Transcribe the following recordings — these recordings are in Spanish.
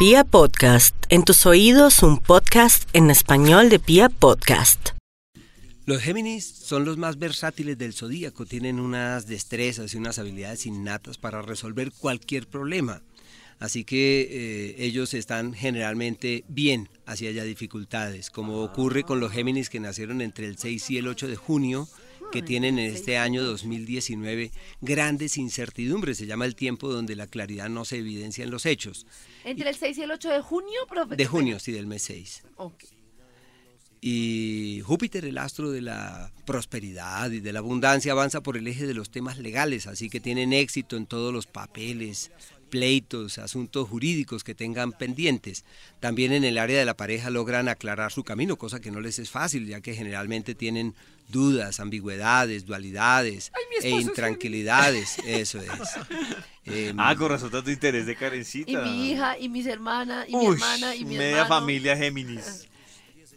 Pia Podcast, en tus oídos un podcast en español de Pia Podcast. Los Géminis son los más versátiles del zodíaco, tienen unas destrezas y unas habilidades innatas para resolver cualquier problema. Así que eh, ellos están generalmente bien hacia haya dificultades, como ocurre con los Géminis que nacieron entre el 6 y el 8 de junio, que tienen en este año 2019 grandes incertidumbres. Se llama el tiempo donde la claridad no se evidencia en los hechos. ¿Entre el 6 y el 8 de junio, profe? De junio, sí, del mes 6. Ok. Y Júpiter, el astro de la prosperidad y de la abundancia, avanza por el eje de los temas legales, así que tienen éxito en todos los papeles, pleitos, asuntos jurídicos que tengan pendientes. También en el área de la pareja logran aclarar su camino, cosa que no les es fácil, ya que generalmente tienen dudas, ambigüedades, dualidades e intranquilidades. Eso es. Em, ah, con razón tanto interés de Karencita. Y mi hija, y mis hermanas, y mi hermana, y mi media hermano. familia Géminis.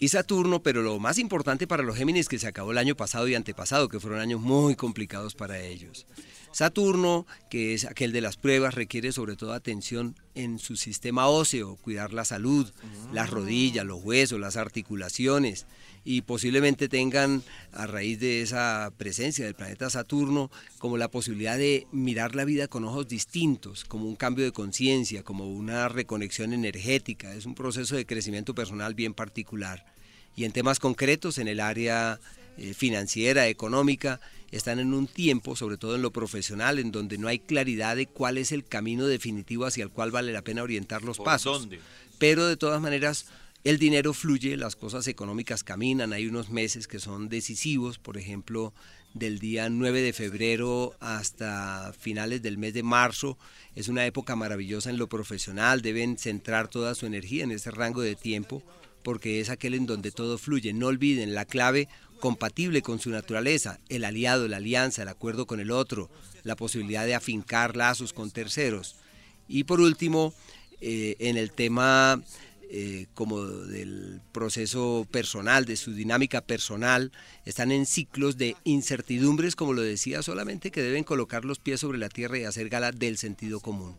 y Saturno, pero lo más importante para los Géminis que se acabó el año pasado y antepasado, que fueron años muy complicados para ellos. Saturno, que es aquel de las pruebas, requiere sobre todo atención en su sistema óseo, cuidar la salud, las rodillas, los huesos, las articulaciones y posiblemente tengan a raíz de esa presencia del planeta Saturno como la posibilidad de mirar la vida con ojos distintos, como un cambio de conciencia, como una reconexión energética, es un proceso de crecimiento personal bien particular. Y en temas concretos, en el área eh, financiera, económica, están en un tiempo, sobre todo en lo profesional, en donde no hay claridad de cuál es el camino definitivo hacia el cual vale la pena orientar los ¿Por pasos. dónde? Pero de todas maneras, el dinero fluye, las cosas económicas caminan, hay unos meses que son decisivos, por ejemplo, del día 9 de febrero hasta finales del mes de marzo. Es una época maravillosa en lo profesional, deben centrar toda su energía en ese rango de tiempo porque es aquel en donde todo fluye. No olviden la clave compatible con su naturaleza, el aliado, la alianza, el acuerdo con el otro, la posibilidad de afincar lazos con terceros. Y por último, eh, en el tema eh, como del proceso personal, de su dinámica personal, están en ciclos de incertidumbres, como lo decía, solamente que deben colocar los pies sobre la tierra y hacer gala del sentido común.